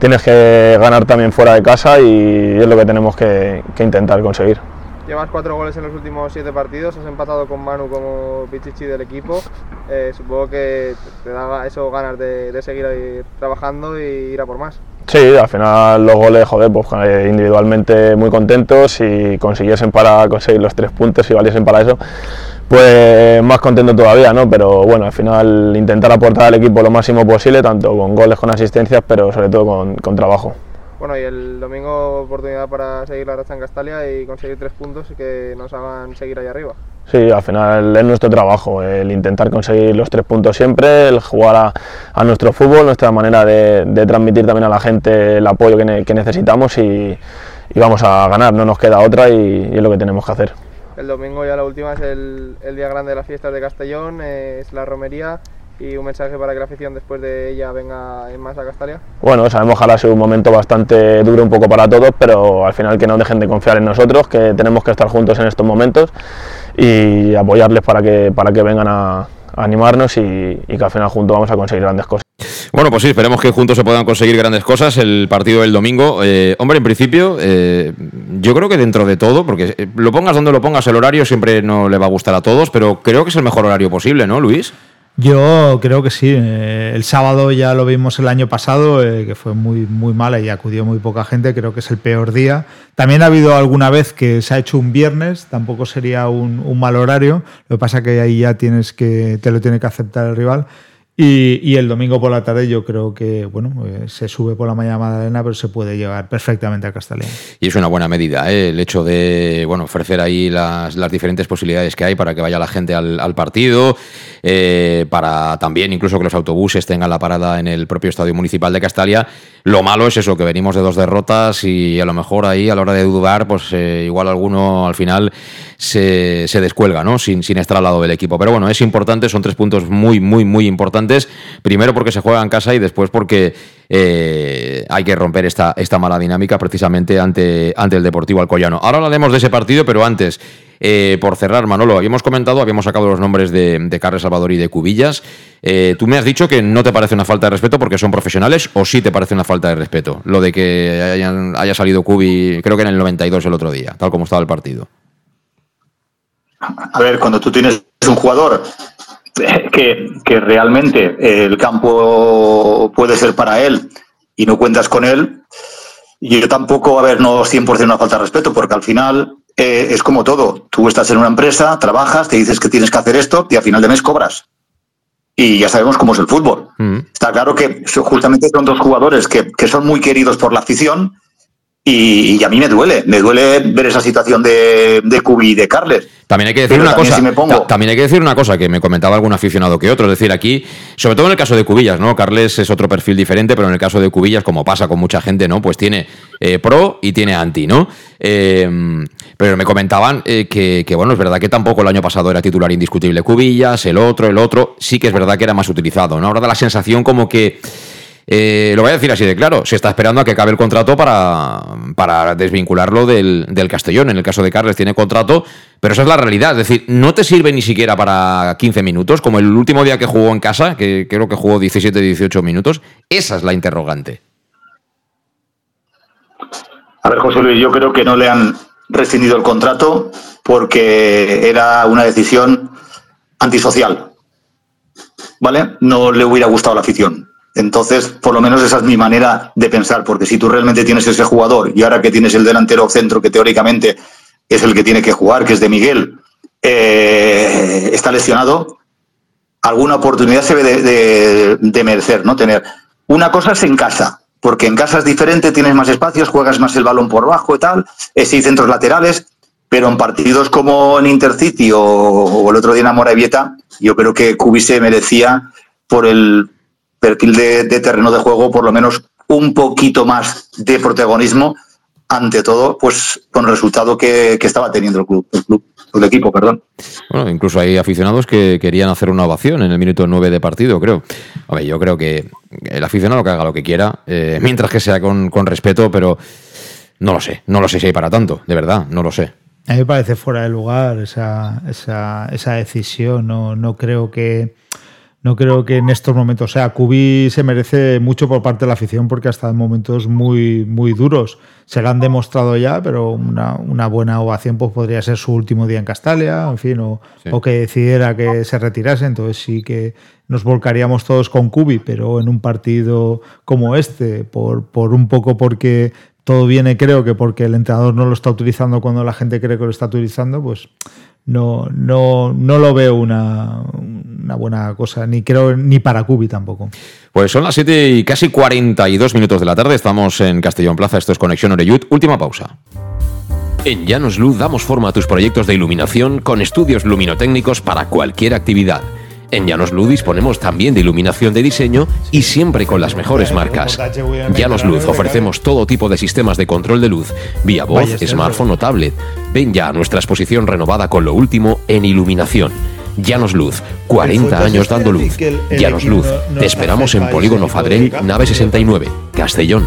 tienes que ganar también fuera de casa y es lo que tenemos que intentar conseguir. Llevas cuatro goles en los últimos siete partidos, has empatado con Manu como pichichi del equipo. Eh, supongo que te da eso ganas de, seguir trabajando y ir a por más. Sí, al final los goles, joder, pues eh, individualmente muy contentos y consiguiesen para conseguir los tres puntos y valiesen para eso, pues más contento todavía, ¿no? Pero bueno, al final intentar aportar al equipo lo máximo posible, tanto con goles, con asistencias, pero sobre todo con, con trabajo. Bueno, y el domingo oportunidad para seguir la racha en Castalia y conseguir tres puntos y que nos hagan seguir ahí arriba. Sí, al final es nuestro trabajo, el intentar conseguir los tres puntos siempre, el jugar a, nuestro fútbol, nuestra manera de, transmitir también a la gente el apoyo que, necesitamos y, vamos a ganar, no nos queda otra y, es lo que tenemos que hacer. El domingo ya la última es el, día grande de las fiestas de Castellón, es la romería y un mensaje para que la afición después de ella venga en más a Castalia? Bueno, sabemos que ahora ha sido un momento bastante duro un poco para todos, pero al final que no dejen de confiar en nosotros, que tenemos que estar juntos en estos momentos y apoyarles para que, para que vengan a, animarnos y, que al final juntos vamos a conseguir grandes cosas. Bueno, pues sí, esperemos que juntos se puedan conseguir grandes cosas. El partido del domingo, eh, hombre, en principio, eh, yo creo que dentro de todo, porque eh, lo pongas donde lo pongas, el horario siempre no le va a gustar a todos, pero creo que es el mejor horario posible, ¿no, Luis? Yo creo que sí. Eh, el sábado ya lo vimos el año pasado, eh, que fue muy, muy mala y acudió muy poca gente. Creo que es el peor día. También ha habido alguna vez que se ha hecho un viernes, tampoco sería un, mal horario. Lo que pasa que ahí ya tienes que, te lo tiene que aceptar el rival. Y, el domingo por la tarde yo creo que, bueno, eh, se sube por la mañana a Magdalena, pero se puede llegar perfectamente a Castellón. Y es una buena medida, ¿eh? el hecho de, bueno, ofrecer ahí las, diferentes posibilidades que hay para que vaya la gente al, partido, eh, para también incluso que los autobuses tengan la parada en el propio Estadio Municipal de Castalia. Lo malo es eso, que venimos de dos derrotas y a lo mejor ahí a la hora de dudar, pues igual alguno al final se, se descuelga, ¿no? Sin, sin estar al lado del equipo. Pero bueno, es importante, son tres puntos muy, muy, muy importantes primero porque se juega en casa y después porque eh, hay que romper esta, esta mala dinámica precisamente ante, ante el Deportivo Alcoyano. Ahora hablaremos de ese partido, pero antes, eh, por cerrar, Manolo, habíamos comentado, habíamos sacado los nombres de, de Carles Salvador y de Cubillas. Eh, tú me has dicho que no te parece una falta de respeto porque son profesionales o sí te parece una falta de respeto. Lo de que haya salido Cubi, creo que en el 92 el otro día, tal como estaba el partido. A ver, cuando tú tienes un jugador que, que realmente el campo puede ser para él y no cuentas con él, yo tampoco, a ver, no 100% una falta de respeto, porque al final eh, es como todo. Tú estás en una empresa, trabajas, te dices que tienes que hacer esto y al final de mes cobras. Y ya sabemos cómo es el fútbol. Mm. Está claro que justamente son dos jugadores que, que son muy queridos por la afición y, a mí me duele, me duele ver esa situación de, de Cubi y de Carles. También hay que decir una cosa. También hay que decir una cosa que me comentaba algún aficionado que otro. Es decir, aquí, sobre todo en el caso de Cubillas, ¿no? Carles es otro perfil diferente, pero en el caso de Cubillas, como pasa con mucha gente, ¿no? Pues tiene eh, pro y tiene anti, ¿no? Em, pero me comentaban eh, que, que, bueno, es verdad que tampoco el año pasado era titular indiscutible Cubillas, el otro, el otro, sí que es verdad que era más utilizado, ¿no? Ahora da la sensación como que eh, lo voy a decir así de claro, se está esperando a que acabe el contrato para, para desvincularlo del, Castellón. En el caso de Carles tiene contrato, pero esa es la realidad. Es decir, no te sirve ni siquiera para 15 minutos, como el último día que jugó en casa, que creo que jugó 17-18 minutos. Esa es la interrogante. A ver, José Luis, yo creo que no le han rescindido el contrato porque era una decisión antisocial. ¿Vale? No le hubiera gustado la afición Entonces, por lo menos esa es mi manera de pensar, porque si tú realmente tienes ese jugador y ahora que tienes el delantero centro que teóricamente es el que tiene que jugar, que es de Miguel, eh, está lesionado, alguna oportunidad se debe de, merecer, ¿no? Tener. Una cosa es en casa, porque en casa es diferente, tienes más espacios, juegas más el balón por bajo y tal, eh, sí, centros laterales, pero en partidos como en Intercity o, el otro día en Moravieta, yo creo que Cubi se merecía por el perfil de, terreno de juego, por lo menos un poquito más de protagonismo, ante todo, pues con el resultado que, estaba teniendo el club, el club, el equipo, perdón. Bueno, incluso hay aficionados que querían hacer una ovación en el minuto 9 de partido, creo. A ver, yo creo que el aficionado que haga lo que quiera, eh, mientras que sea con, con respeto, pero no lo sé, no lo sé si hay para tanto, de verdad, no lo sé. A mí me parece fuera de lugar esa, esa, esa decisión. No, no creo que no creo que en estos momentos, o sea, Cubi se merece mucho por parte de la afición porque ha estado en momentos muy, muy duros. Se lo han demostrado ya, pero una, una buena ovación pues, podría ser su último día en Castalia, en fin, o, o, que decidiera que se retirase. Entonces sí que nos volcaríamos todos con Cubi, pero en un partido como este, por, por un poco porque todo viene, creo que porque el entrenador no lo está utilizando cuando la gente cree que lo está utilizando, pues no, no, no lo veo una, una, buena cosa, ni creo ni para Cubi tampoco. Pues son las 7 y casi 42 minutos de la tarde, estamos en Castellón Plaza, esto es Conexión Oreyud, última pausa. En Llanos Luz damos forma a tus proyectos de iluminación con estudios luminotécnicos para cualquier actividad en Llanos Luz disponemos también de iluminación de diseño y siempre con las mejores marcas. Llanos Luz ofrecemos todo tipo de sistemas de control de luz, vía voz, smartphone o tablet. Ven ya a nuestra exposición renovada con lo último en iluminación. Llanos Luz, 40 años dando luz. Llanos Luz, te esperamos en Polígono Fadrell, nave 69, Castellón.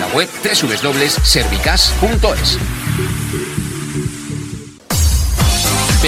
la web www.servicas.es.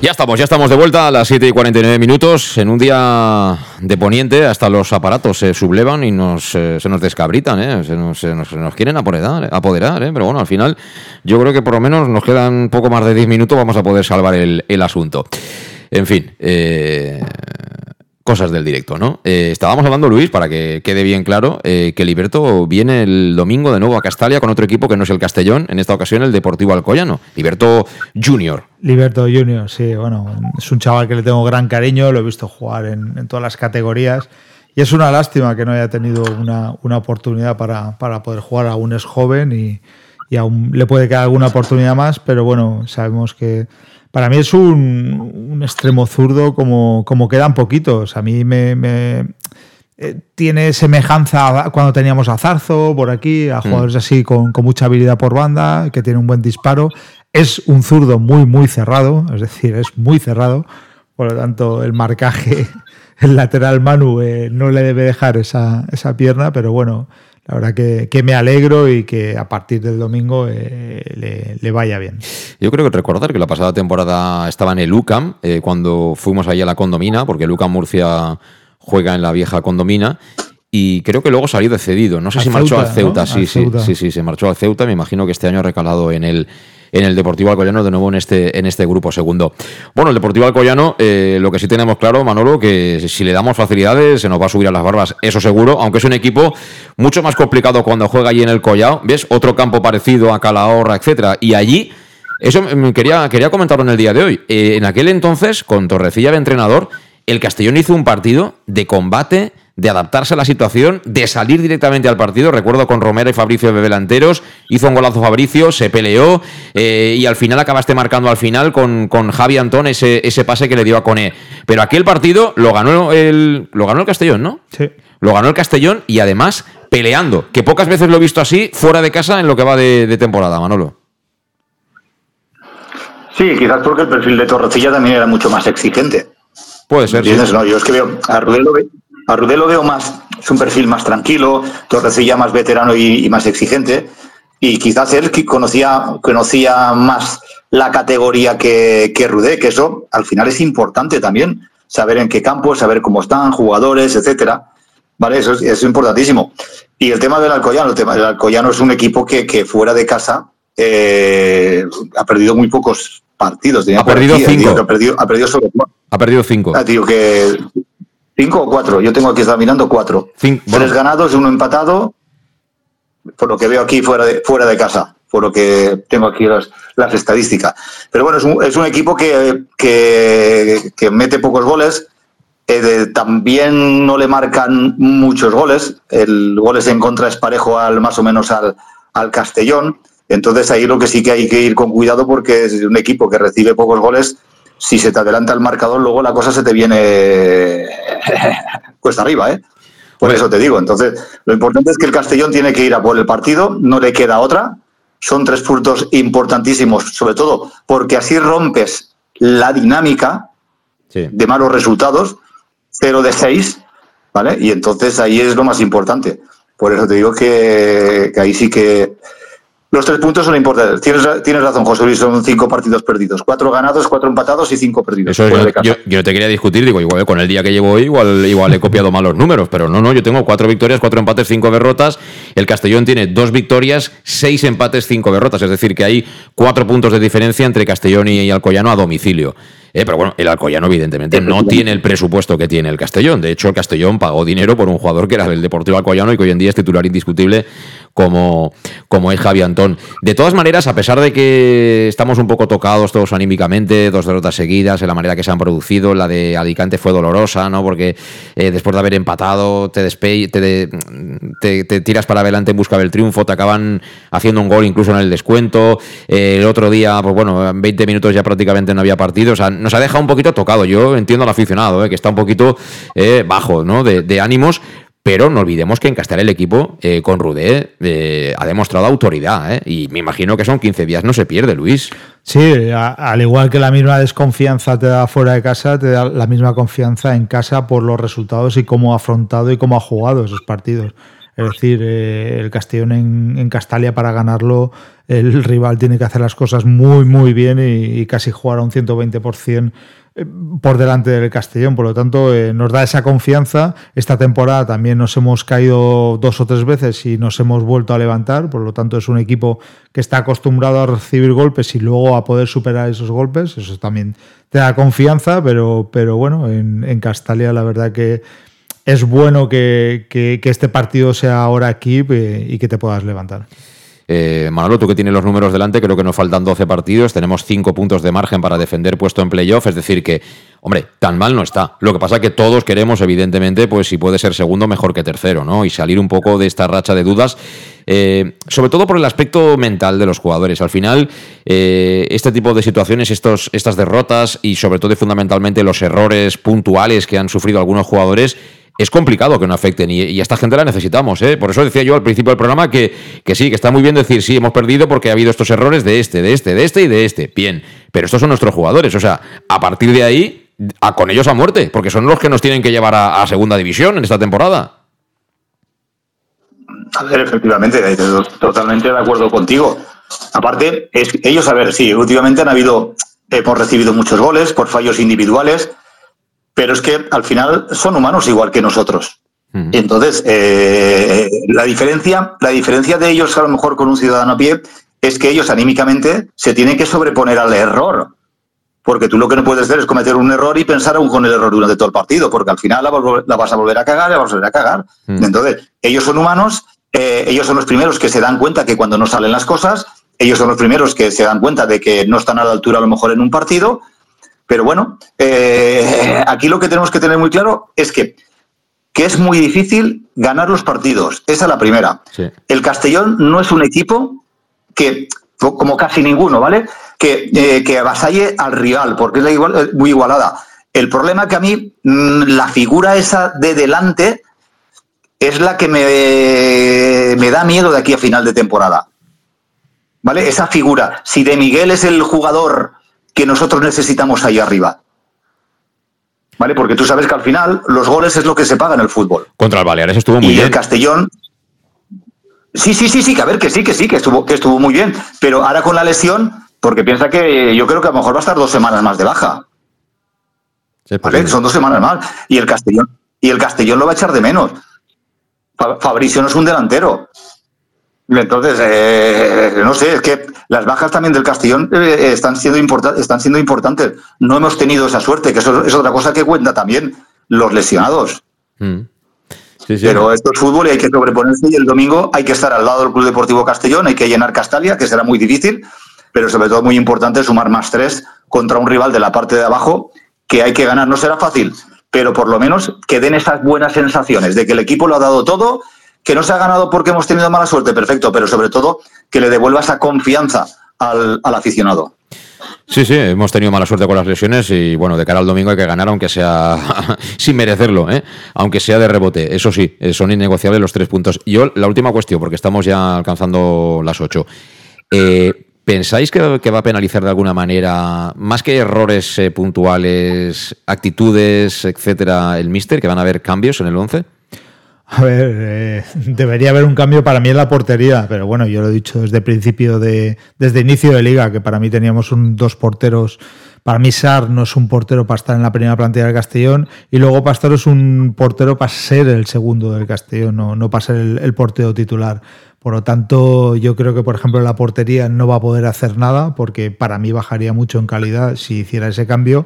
Ya estamos, ya estamos de vuelta a las 7 y 49 minutos. En un día de poniente, hasta los aparatos se sublevan y nos, eh, se nos descabritan, ¿eh? se, nos, quieren apoderar, apoderar ¿eh? pero bueno, al final yo creo que por lo menos nos quedan poco más de 10 minutos, vamos a poder salvar el, el asunto. En fin, eh, cosas del directo, ¿no? Eh, estábamos hablando, Luis, para que quede bien claro, eh, que Liberto viene el domingo de nuevo a Castalia con otro equipo que no es el Castellón, en esta ocasión el Deportivo Alcoyano, Liberto Junior. Liberto Junior, sí, bueno, es un chaval que le tengo gran cariño, lo he visto jugar en, en todas las categorías y es una lástima que no haya tenido una, una oportunidad para, para poder jugar, aún es joven y, y aún le puede quedar alguna oportunidad más, pero bueno, sabemos que para mí es un, un extremo zurdo como, como quedan poquitos. A mí me, me eh, tiene semejanza a cuando teníamos a Zarzo por aquí, a jugadores así con, con, mucha habilidad por banda, que tiene un buen disparo. Es un zurdo muy, muy cerrado, es decir, es muy cerrado. Por lo tanto, el marcaje, el lateral Manu eh, no le debe dejar esa, esa, pierna, pero bueno, la verdad que, que, me alegro y que a partir del domingo eh, le, le, vaya bien. Yo creo que recordar que la pasada temporada estaba en el UCAM, eh, cuando fuimos allí a la condomina, porque el UCAM Murcia juega en la vieja condomina. Y creo que luego salió de cedido. No sé si Ceuta, marchó al Ceuta. ¿no? Sí, sí, Ceuta. sí, sí, se marchó al Ceuta. Me imagino que este año ha recalado en el, en el Deportivo Alcoyano, de nuevo en este, en este grupo segundo. Bueno, el Deportivo Alcoyano, eh, lo que sí tenemos claro, Manolo, que si le damos facilidades se nos va a subir a las barbas, eso seguro, aunque es un equipo mucho más complicado cuando juega allí en el Collao. ¿Ves? Otro campo parecido a Calahorra, etcétera. Y allí. Eso quería, quería comentarlo en el día de hoy. Eh, en aquel entonces, con Torrecilla de entrenador, el Castellón hizo un partido de combate, de adaptarse a la situación, de salir directamente al partido. Recuerdo con Romero y Fabricio de delanteros, hizo un golazo Fabricio, se peleó eh, y al final acabaste marcando al final con, con Javi Antón ese, ese, pase que le dio a Coné. Pero aquel partido lo ganó el, lo ganó el Castellón, ¿no? Sí. Lo ganó el Castellón y además peleando, que pocas veces lo he visto así fuera de casa en lo que va de, de temporada, Manolo. Sí, quizás porque el perfil de Torrecilla también era mucho más exigente. Puede ser. Sí. No, yo es que veo a a Rudé lo veo más, es un perfil más tranquilo, Torrecilla más veterano y, y, más exigente. Y quizás él conocía, conocía más la categoría que, que Rudé, que eso al final es importante también, saber en qué campo, saber cómo están, jugadores, etcétera. Vale, eso es, eso es importantísimo. Y el tema del Alcoyano, el tema del Alcoyano es un equipo que, que fuera de casa eh, ha perdido muy pocos partidos. Ha perdido aquí, cinco. Tío, ha, perdido, ha perdido solo Ha perdido cinco. Ah, tío, que cinco o cuatro. Yo tengo aquí está mirando cuatro. Cinco, bueno. Tres ganados, uno empatado. Por lo que veo aquí fuera de, fuera de casa. Por lo que tengo aquí las, las estadísticas. Pero bueno, es un, es un equipo que, que, que, mete pocos goles. Eh, de, también no le marcan muchos goles. El goles en contra es parejo al más o menos al, al Castellón. Entonces ahí lo que sí que hay que ir con cuidado porque es un equipo que recibe pocos goles. Si se te adelanta el marcador, luego la cosa se te viene cuesta arriba, ¿eh? Por eso te digo. Entonces, lo importante es que el Castellón tiene que ir a por el partido, no le queda otra. Son tres puntos importantísimos, sobre todo porque así rompes la dinámica sí. de malos resultados, 0 de 6, ¿vale? Y entonces ahí es lo más importante. Por eso te digo que, que ahí sí que los tres puntos son importantes. Tienes, tienes razón, José Luis, son cinco partidos perdidos. Cuatro ganados, cuatro empatados y cinco perdidos. Eso yo, yo, yo, no te quería discutir, digo, igual con el día que llevo hoy, igual, igual he copiado mal los números, pero no, no, yo tengo cuatro victorias, cuatro empates, cinco derrotas. El Castellón tiene dos victorias, seis empates, cinco derrotas. Es decir, que hay cuatro puntos de diferencia entre Castellón y Alcoyano a domicilio. Eh, pero bueno, el Alcoyano, evidentemente, no tiene el presupuesto que tiene el Castellón. De hecho, el Castellón pagó dinero por un jugador que era del Deportivo Alcoyano y que hoy en día es titular indiscutible como, como es Javi Antón. De todas maneras, a pesar de que estamos un poco tocados todos anímicamente, dos derrotas seguidas, en la manera que se han producido, la de Alicante fue dolorosa, ¿no? Porque eh, después de haber empatado, te, despe te, te, te, tiras para adelante en busca del triunfo, te acaban haciendo un gol incluso en el descuento. Eh, el otro día, pues bueno, en 20 minutos ya prácticamente no había partido. O sea, nos ha dejado un poquito tocado. Yo entiendo al aficionado, ¿eh? que está un poquito eh, bajo ¿no? de, de, ánimos, pero no olvidemos que en Castell el equipo eh, con Rudé eh, ha demostrado autoridad, ¿eh? y me imagino que son 15 días, no se pierde, Luis. Sí, al igual que la misma desconfianza te da fuera de casa, te da la misma confianza en casa por los resultados y cómo ha afrontado y cómo ha jugado esos partidos. Es decir, eh, el Castellón en, Castalia para ganarlo, el rival tiene que hacer las cosas muy, muy bien y, y casi jugar a un 120% eh, por delante del Castellón. Por lo tanto, eh, nos da esa confianza. Esta temporada también nos hemos caído dos o tres veces y nos hemos vuelto a levantar. Por lo tanto, es un equipo que está acostumbrado a recibir golpes y luego a poder superar esos golpes. Eso también te da confianza, pero, pero bueno, en, en Castalia la verdad que es bueno que, que, este partido sea ahora aquí eh, y que te puedas levantar. Eh, Manolo, tú que tienes los números delante, creo que nos faltan 12 partidos, tenemos 5 puntos de margen para defender puesto en playoff, es decir que, hombre, tan mal no está. Lo que pasa es que todos queremos, evidentemente, pues si puede ser segundo, mejor que tercero, ¿no? Y salir un poco de esta racha de dudas. Eh, sobre todo por el aspecto mental de los jugadores. Al final, eh, este tipo de situaciones, estos, estas derrotas y sobre todo fundamentalmente los errores puntuales que han sufrido algunos jugadores, es complicado que no afecten y, a esta gente la necesitamos. ¿eh? Por eso decía yo al principio del programa que, que sí, que está muy bien decir, sí, hemos perdido porque ha habido estos errores de este, de este, de este y de este. Bien, pero estos son nuestros jugadores. O sea, a partir de ahí, con ellos a muerte, porque son los que nos tienen que llevar a, segunda división en esta temporada. A ver, efectivamente, totalmente de acuerdo contigo. Aparte, es, ellos, a ver, sí, últimamente han habido, hemos recibido muchos goles por fallos individuales, pero es que al final son humanos igual que nosotros. Entonces, eh, la, diferencia, la diferencia de ellos a lo mejor con un ciudadano a pie es que ellos anímicamente se tienen que sobreponer al error. Porque tú lo que no puedes hacer es cometer un error y pensar aún con el error durante todo el partido, porque al final la, vas a volver a cagar, la vas a volver a cagar. Entonces, ellos son humanos, eh, ellos son los primeros que se dan cuenta que cuando no salen las cosas, ellos son los primeros que se dan cuenta de que no están a la altura a lo mejor en un partido, pero bueno, eh, aquí lo que tenemos que tener muy claro es que, que es muy difícil ganar los partidos. Esa es la primera. El Castellón no es un equipo que, como casi ninguno, ¿vale? Que, eh, que avasalle al rival, porque es igual, muy igualada. El problema que a mí, mm, la figura esa de delante es la que me, me da miedo de aquí a final de temporada. ¿Vale? Esa figura. Si de Miguel es el jugador que nosotros necesitamos ahí arriba. ¿Vale? Porque tú sabes que al final los goles es lo que se paga en el fútbol. Contra el Baleares estuvo muy bien. Y el Castellón. Sí, sí, sí, sí, que a ver, que sí, que sí, que estuvo, que estuvo muy bien. Pero ahora con la lesión, porque piensa que yo creo que a lo mejor va a estar dos semanas más de baja. ¿Vale? Son dos semanas más. Y el Castellón, y el Castellón lo va a echar de menos. Fabricio no es un delantero. Entonces, eh, no sé, es que las bajas también del Castellón eh, están, siendo están siendo importantes. No hemos tenido esa suerte, que eso es otra cosa que cuenta también, los lesionados. Mm. Pero esto es fútbol y hay que sobreponerse y el domingo hay que estar al lado del Club Deportivo Castellón, hay que llenar Castalia, que será muy difícil, pero sobre todo muy importante sumar más tres contra un rival de la parte de abajo que hay que ganar. No será fácil, pero por lo menos que den esas buenas sensaciones de que el equipo lo ha dado todo que no se ha ganado porque hemos tenido mala suerte, perfecto, pero sobre todo que le devuelva esa confianza al, aficionado. Sí, sí, hemos tenido mala suerte con las lesiones y bueno, de cara al domingo hay que ganar aunque sea sin merecerlo, ¿eh? aunque sea de rebote. Eso sí, eh, son innegociables los tres puntos. Y yo, la última cuestión, porque estamos ya alcanzando las ocho. Eh, ¿Pensáis que, va a penalizar de alguna manera, más que errores puntuales, actitudes, etcétera, el Mister, que van a haber cambios en el 11? A ver, eh, debería haber un cambio para mí en la portería, pero bueno, yo lo he dicho desde principio de, desde inicio de liga, que para mí teníamos un, dos porteros. Para mí Sar no es un portero para estar en la primera plantilla del Castellón y luego Pastor es un portero para ser el segundo del Castellón, no, no para ser el, portero titular. Por lo tanto, yo creo que, por ejemplo, la portería no va a poder hacer nada porque para mí bajaría mucho en calidad si hiciera ese cambio.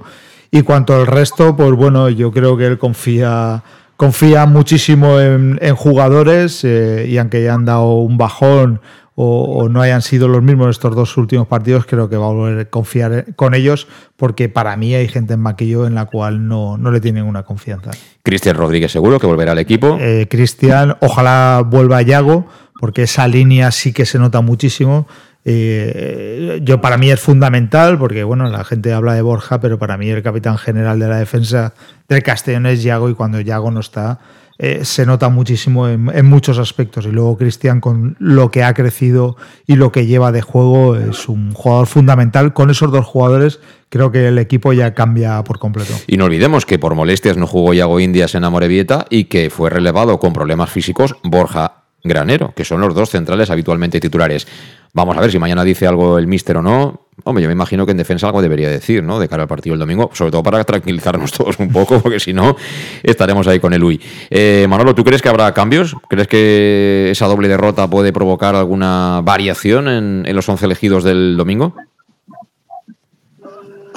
Y cuanto al resto, pues bueno, yo creo que él confía confía muchísimo en, jugadores eh, y aunque ya han dado un bajón o, no hayan sido los mismos estos dos últimos partidos, creo que va a volver a confiar con ellos porque para mí hay gente en Maquillo en la cual no, no le tienen una confianza. Cristian Rodríguez seguro que volverá al equipo. Eh, Cristian, ojalá vuelva a Yago porque esa línea sí que se nota muchísimo. Eh, yo para mí es fundamental porque bueno la gente habla de Borja pero para mí el capitán general de la defensa del Castellón es Yago y cuando Yago no está eh, se nota muchísimo en, muchos aspectos. Y luego Cristian con lo que ha crecido y lo que lleva de juego es un jugador fundamental. Con esos dos jugadores creo que el equipo ya cambia por completo. Y no olvidemos que por molestias no jugó Yago Indias en Amorebieta y que fue relevado con problemas físicos Borja Granero, que son los dos centrales habitualmente titulares. Vamos a ver si mañana dice algo el míster o no. Hombre, yo me imagino que en defensa algo debería decir, ¿no? De cara al partido el domingo, sobre todo para tranquilizarnos todos un poco, porque si no, estaremos ahí con el UI. Eh, Manolo, ¿tú crees que habrá cambios? ¿Crees que esa doble derrota puede provocar alguna variación en, los once elegidos del domingo?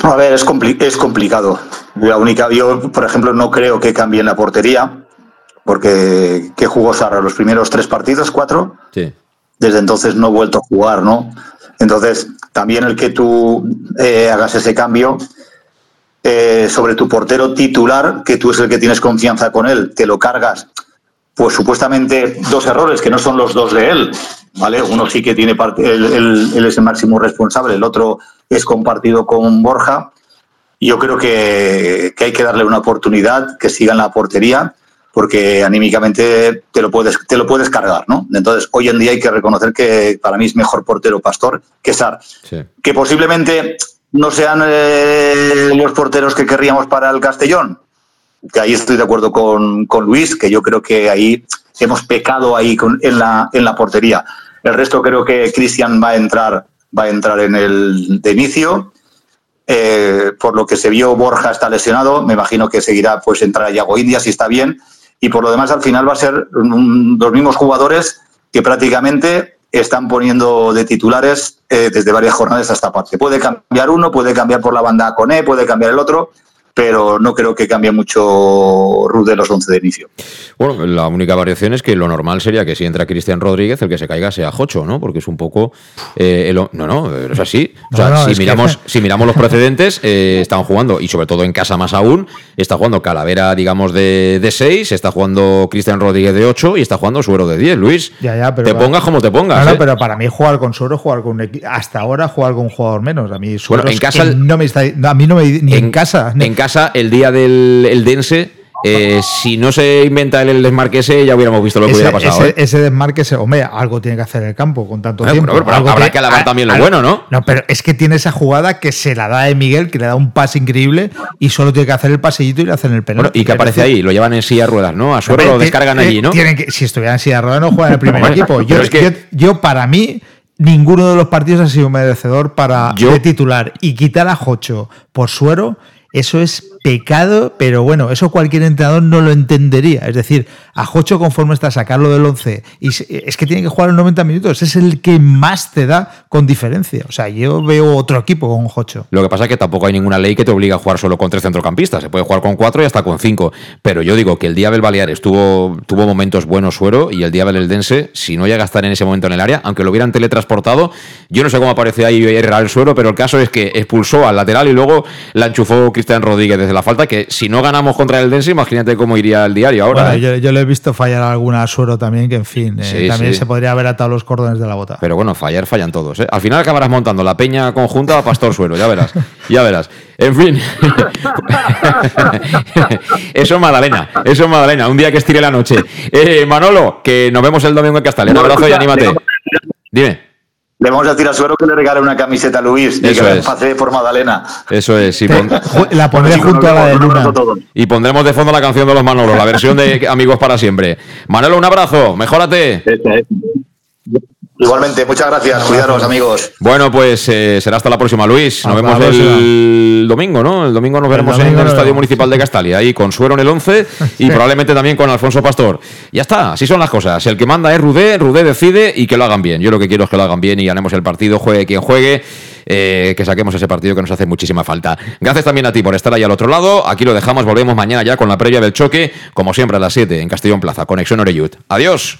A ver, es, es complicado. La única, yo, por ejemplo, no creo que cambie la portería, porque ¿qué jugó Sarra? ¿Los primeros tres partidos? ¿Cuatro? Sí desde entonces no he vuelto a jugar, ¿no? Entonces, también el que tú eh, hagas ese cambio eh, sobre tu portero titular, que tú es el que tienes confianza con él, te lo cargas pues supuestamente dos errores que no son los dos de él, ¿vale? Uno sí que tiene parte, él, él, es el máximo responsable, el otro es compartido con Borja. Yo creo que, que, hay que darle una oportunidad, que siga en la portería, porque anímicamente te lo puedes, te lo puedes cargar, ¿no? Entonces, hoy en día hay que reconocer que para mí es mejor portero Pastor que Sar. Que posiblemente no sean eh, los porteros que querríamos para el Castellón, que ahí estoy de acuerdo con, con Luis, que yo creo que ahí hemos pecado ahí en, la, en la portería. El resto creo que Cristian va a entrar, va a entrar en el de inicio. Eh, por lo que se vio, Borja está lesionado. Me imagino que seguirá, pues entrar Yago India si está bien. Y por lo demás, al final va a ser los mismos jugadores que prácticamente están poniendo de titulares eh, desde varias jornadas a esta parte. Puede cambiar uno, puede cambiar por la banda con E, puede cambiar el otro, pero no creo que cambie mucho Ruth de los 11 de inicio. Bueno, la única variación es que lo normal sería que si entra Cristian Rodríguez, el que se caiga sea Jocho, ¿no? Porque es un poco. Eh, no, no, es así. O sea, si, miramos, si miramos los precedentes, eh, están jugando, y sobre todo en casa más aún, está jugando Calavera, digamos, de, de 6, está jugando Cristian Rodríguez de 8 y está jugando Suero de 10, Luis. Ya, ya, pero te pongas como te pongas. No, ¿eh? pero para mí jugar con Suero, jugar con un Hasta ahora jugar con un jugador menos. A mí Suero en casa, no me está, a mí no me ni en, casa. En casa, el día del el Dense, eh, si no se inventa el desmarque ese, ya hubiéramos visto lo que hubiera pasado. Ese, ¿eh? ese desmarque, ese, hombre, algo tiene que hacer el campo con tanto tiempo. pero, habrá tiene- que alabar también lo bueno, ¿no? No, pero es que tiene esa jugada que se la da de Miguel, que le da un pase increíble y solo tiene que hacer el pasillito y le hacen el penalti. Bueno, y que aparece ahí, lo llevan en silla de ruedas, ¿no? A suero Hombre, lo descargan allí, ¿no? tienen que, si estuvieran en silla de ruedas no juegan el primer equipo. Yo, pero es que- yo- yo, para mí, ninguno de los partidos ha sido merecedor para Yo- de titular. Y quitar a Jocho por suero, eso es pecado, pero bueno, eso cualquier entrenador no lo entendería. Es decir, a Jocho conforme está sacarlo del 11, y es que tiene que jugar los 90 minutos, es el que más te da con diferencia. O sea, yo veo otro equipo con Jocho. Lo que pasa es que tampoco hay ninguna ley que te obligue a jugar solo con tres centrocampistas. Se puede jugar con cuatro y hasta con cinco. Pero yo digo que el Diabel Baleares tuvo, tuvo momentos buenos suero y el Diabel Eldense, si no llega a estar en ese momento en el área, aunque lo hubieran teletransportado, yo no sé cómo apareció ahí el suero, pero el caso es que expulsó al lateral y luego la enchufó Cristian Rodríguez desde la falta, que si no ganamos contra el Eldense, imagínate cómo iría el diario ahora. Bueno, ¿eh? yo, yo le he visto fallar alguna suero también, que en fin, eh, Sí, también sí. se podría haber atado los cordones de la bota. Pero bueno, fallar fallan todos. ¿eh? Al final acabarás montando la peña conjunta a Pastor Suero, ya verás. Ya verás. En fin. eso es Madalena. Eso es Madalena. Un día que estire la noche. Eh, Manolo, que nos vemos el domingo en Castellón. Un abrazo y anímate. Dime. Le vamos a decir a Suero que le regale una camiseta a Luis y Eso que la es. pase por Magdalena. Eso es. Y, pon- la pondré junto a la de Luna. y pondremos de fondo la canción de los Manolos, la versión de Amigos para siempre. Manolo, un abrazo. Mejórate. Igualmente, muchas gracias. Cuidaros, amigos. Bueno, pues eh, será hasta la próxima, Luis. Nos Hasta vemos el domingo, ¿no? El domingo nos veremos en domingo el Estadio. Municipal de Castalia, ahí con Suero en el 11 y Sí. probablemente también con Alfonso Pastor. Ya está, así son las cosas. El que manda es Rudé, Rudé decide y que lo hagan bien. Yo lo que quiero es que lo hagan bien y ganemos el partido, juegue quien juegue. eh, que saquemos ese partido que nos hace muchísima falta. Gracias también a ti por estar ahí al otro lado. Aquí lo dejamos, volvemos mañana ya con la previa del choque, como siempre a las 7 en Castellón Plaza, Conexión Oreyud. Adiós.